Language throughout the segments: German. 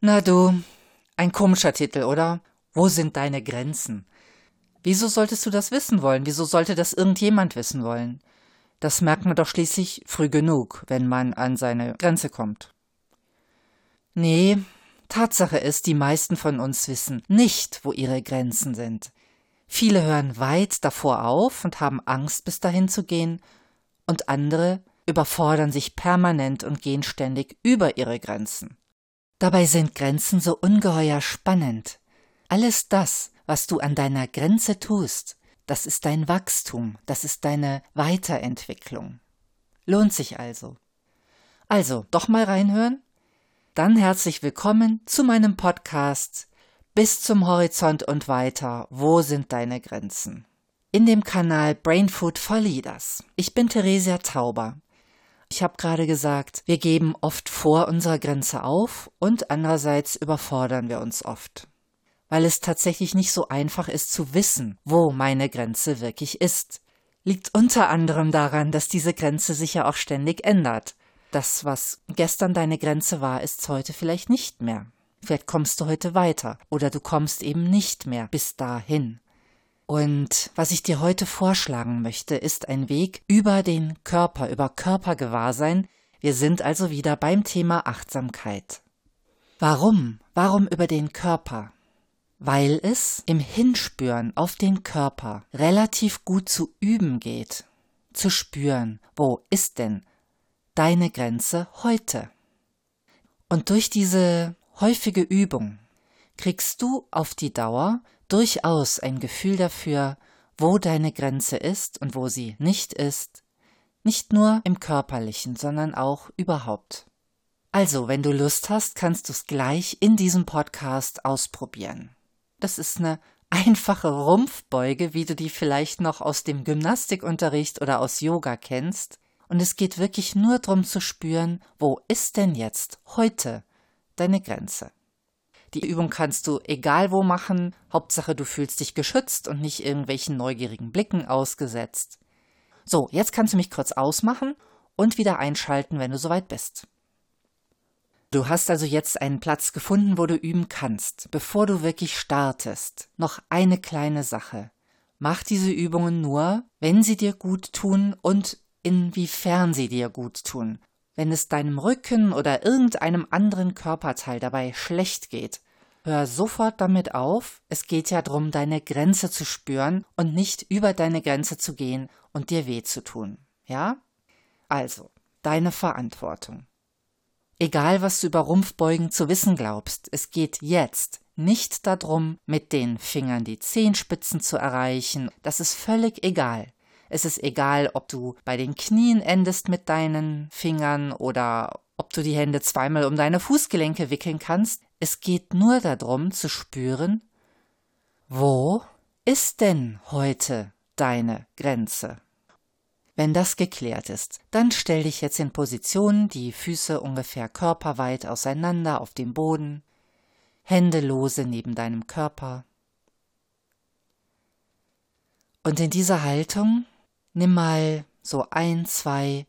Na du, ein komischer Titel, oder? Wo sind deine Grenzen? Wieso solltest du das wissen wollen? Wieso sollte das irgendjemand wissen wollen? Das merkt man doch schließlich früh genug, wenn man an seine Grenze kommt. Nee, Tatsache ist, die meisten von uns wissen nicht, wo ihre Grenzen sind. Viele hören weit davor auf und haben Angst, bis dahin zu gehen, und andere überfordern sich permanent und gehen ständig über ihre Grenzen. Dabei sind Grenzen so ungeheuer spannend. Alles das, was du an deiner Grenze tust, das ist dein Wachstum, das ist deine Weiterentwicklung. Lohnt sich also. Also, doch mal reinhören? Dann herzlich willkommen zu meinem Podcast Bis zum Horizont und weiter. Wo sind deine Grenzen? In dem Kanal Brainfood for Leaders. Ich bin Theresia Tauber. Ich habe gerade gesagt, wir geben oft vor unserer Grenze auf und andererseits überfordern wir uns oft. Weil es tatsächlich nicht so einfach ist zu wissen, wo meine Grenze wirklich ist. Liegt unter anderem daran, dass diese Grenze sich ja auch ständig ändert. Das, was gestern deine Grenze war, ist heute vielleicht nicht mehr. Vielleicht kommst du heute weiter oder du kommst eben nicht mehr bis dahin. Und was ich dir heute vorschlagen möchte, ist ein Weg über den Körper, über Körpergewahrsein. Wir sind also wieder beim Thema Achtsamkeit. Warum? Warum über den Körper? Weil es im Hinspüren auf den Körper relativ gut zu üben geht, zu spüren, wo ist denn deine Grenze heute. Und durch diese häufige Übung kriegst du auf die Dauer durchaus ein Gefühl dafür, wo deine Grenze ist und wo sie nicht ist, nicht nur im körperlichen, sondern auch überhaupt. Also, wenn du Lust hast, kannst du es gleich in diesem Podcast ausprobieren. Das ist eine einfache Rumpfbeuge, wie du die vielleicht noch aus dem Gymnastikunterricht oder aus Yoga kennst, und es geht wirklich nur darum zu spüren, wo ist denn jetzt heute deine Grenze. Die Übung kannst du egal wo machen, Hauptsache du fühlst dich geschützt und nicht irgendwelchen neugierigen Blicken ausgesetzt. So, jetzt kannst du mich kurz ausmachen und wieder einschalten, wenn du soweit bist. Du hast also jetzt einen Platz gefunden, wo du üben kannst. Bevor du wirklich startest, noch eine kleine Sache. Mach diese Übungen nur, wenn sie dir gut tun und inwiefern sie dir gut tun. Wenn es deinem Rücken oder irgendeinem anderen Körperteil dabei schlecht geht, hör sofort damit auf. Es geht ja darum, deine Grenze zu spüren und nicht über deine Grenze zu gehen und dir weh zu tun. Ja? Also, deine Verantwortung. Egal, was du über Rumpfbeugen zu wissen glaubst, es geht jetzt nicht darum, mit den Fingern die Zehenspitzen zu erreichen. Das ist völlig egal. Es ist egal, ob du bei den Knien endest mit deinen Fingern oder ob du die Hände zweimal um deine Fußgelenke wickeln kannst. Es geht nur darum zu spüren, wo ist denn heute deine Grenze? Wenn das geklärt ist, dann stell dich jetzt in Position, die Füße ungefähr körperweit auseinander auf dem Boden, Hände lose neben deinem Körper. Und in dieser Haltung Nimm mal so ein, zwei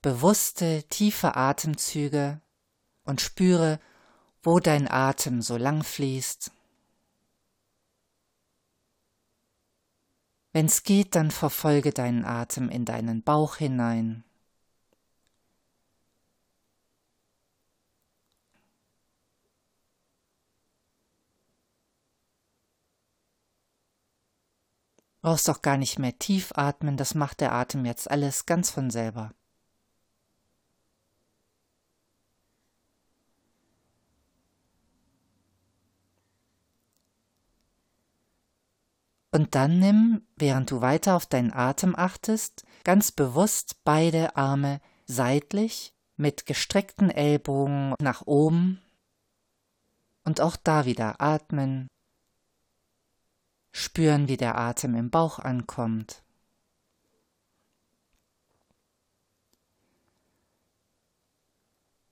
bewusste, tiefe Atemzüge und spüre, wo dein Atem so lang fließt. Wenn's geht, dann verfolge deinen Atem in deinen Bauch hinein. Brauchst doch gar nicht mehr tief atmen, das macht der Atem jetzt alles ganz von selber. Und dann nimm, während du weiter auf deinen Atem achtest, ganz bewusst beide Arme seitlich mit gestreckten Ellbogen nach oben und auch da wieder atmen spüren, wie der Atem im Bauch ankommt.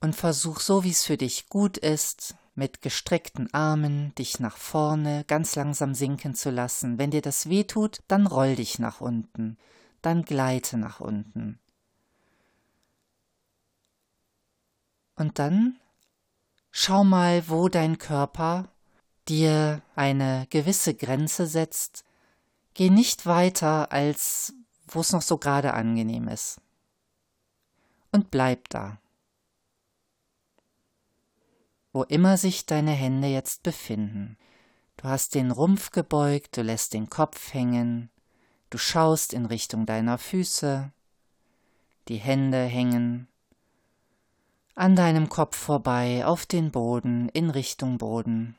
Und versuch so, wie es für dich gut ist, mit gestreckten Armen dich nach vorne ganz langsam sinken zu lassen. Wenn dir das weh tut, dann roll dich nach unten, dann gleite nach unten. Und dann Schau mal, wo dein Körper dir eine gewisse Grenze setzt. Geh nicht weiter, als wo es noch so gerade angenehm ist. Und bleib da. Wo immer sich deine Hände jetzt befinden. Du hast den Rumpf gebeugt, du lässt den Kopf hängen, du schaust in Richtung deiner Füße, die Hände hängen an deinem Kopf vorbei auf den Boden in Richtung Boden.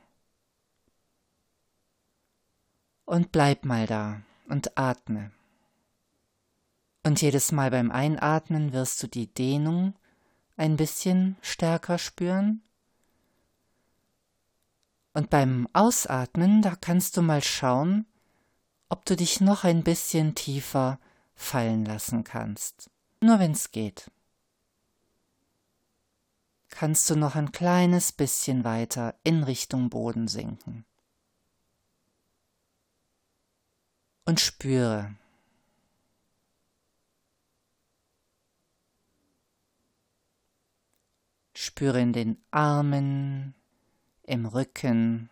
Und bleib mal da und atme. Und jedes Mal beim Einatmen wirst du die Dehnung ein bisschen stärker spüren. Und beim Ausatmen, da kannst du mal schauen, ob du dich noch ein bisschen tiefer fallen lassen kannst. Nur wenn's geht kannst du noch ein kleines bisschen weiter in Richtung Boden sinken. Und spüre. Spüre in den Armen, im Rücken.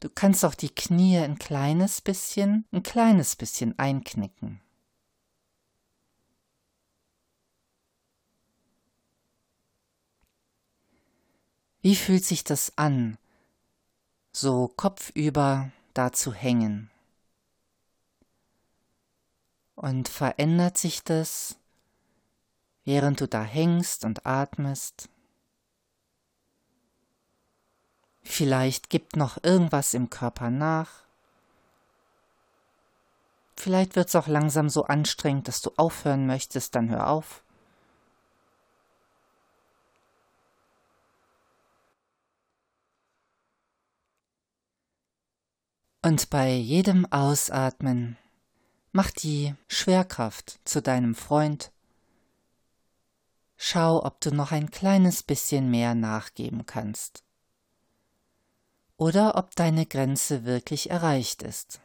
Du kannst auch die Knie ein kleines bisschen, ein kleines bisschen einknicken. Wie fühlt sich das an, so kopfüber da zu hängen? Und verändert sich das, während du da hängst und atmest? Vielleicht gibt noch irgendwas im Körper nach. Vielleicht wird es auch langsam so anstrengend, dass du aufhören möchtest, dann hör auf. Und bei jedem Ausatmen mach die Schwerkraft zu deinem Freund. Schau, ob du noch ein kleines bisschen mehr nachgeben kannst. Oder ob deine Grenze wirklich erreicht ist.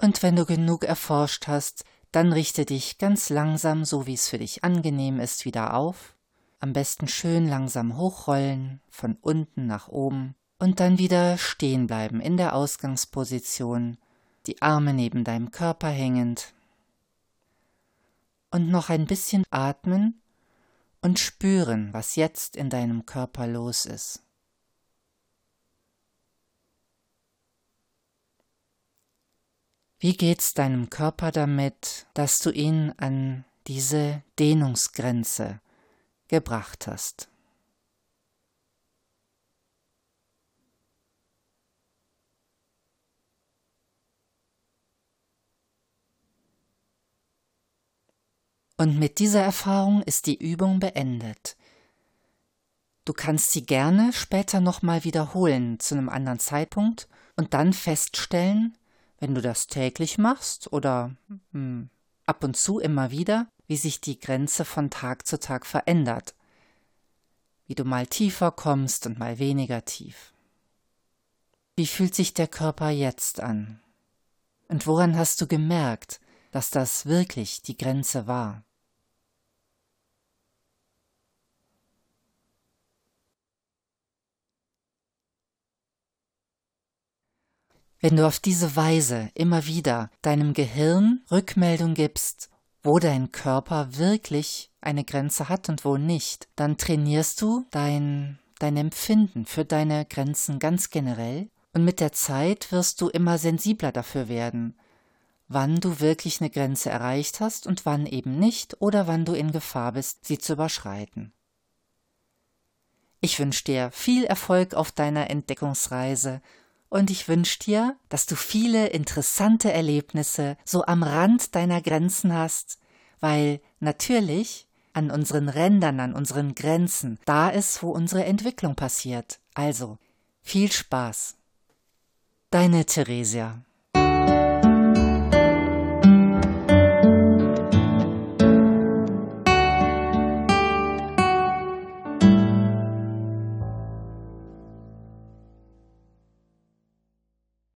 Und wenn du genug erforscht hast, dann richte dich ganz langsam, so wie es für dich angenehm ist, wieder auf. Am besten schön langsam hochrollen, von unten nach oben und dann wieder stehen bleiben in der Ausgangsposition, die Arme neben deinem Körper hängend. Und noch ein bisschen atmen und spüren, was jetzt in deinem Körper los ist. Wie geht's deinem Körper damit, dass du ihn an diese Dehnungsgrenze gebracht hast? Und mit dieser Erfahrung ist die Übung beendet. Du kannst sie gerne später nochmal wiederholen zu einem anderen Zeitpunkt und dann feststellen, wenn du das täglich machst oder hm, ab und zu immer wieder, wie sich die Grenze von Tag zu Tag verändert, wie du mal tiefer kommst und mal weniger tief. Wie fühlt sich der Körper jetzt an? Und woran hast du gemerkt, dass das wirklich die Grenze war? Wenn du auf diese Weise immer wieder deinem Gehirn Rückmeldung gibst, wo dein Körper wirklich eine Grenze hat und wo nicht, dann trainierst du dein, dein Empfinden für deine Grenzen ganz generell und mit der Zeit wirst du immer sensibler dafür werden, wann du wirklich eine Grenze erreicht hast und wann eben nicht oder wann du in Gefahr bist, sie zu überschreiten. Ich wünsche dir viel Erfolg auf deiner Entdeckungsreise und ich wünsche dir, dass du viele interessante Erlebnisse so am Rand deiner Grenzen hast, weil natürlich an unseren Rändern, an unseren Grenzen, da ist, wo unsere Entwicklung passiert. Also, viel Spaß. Deine Theresia.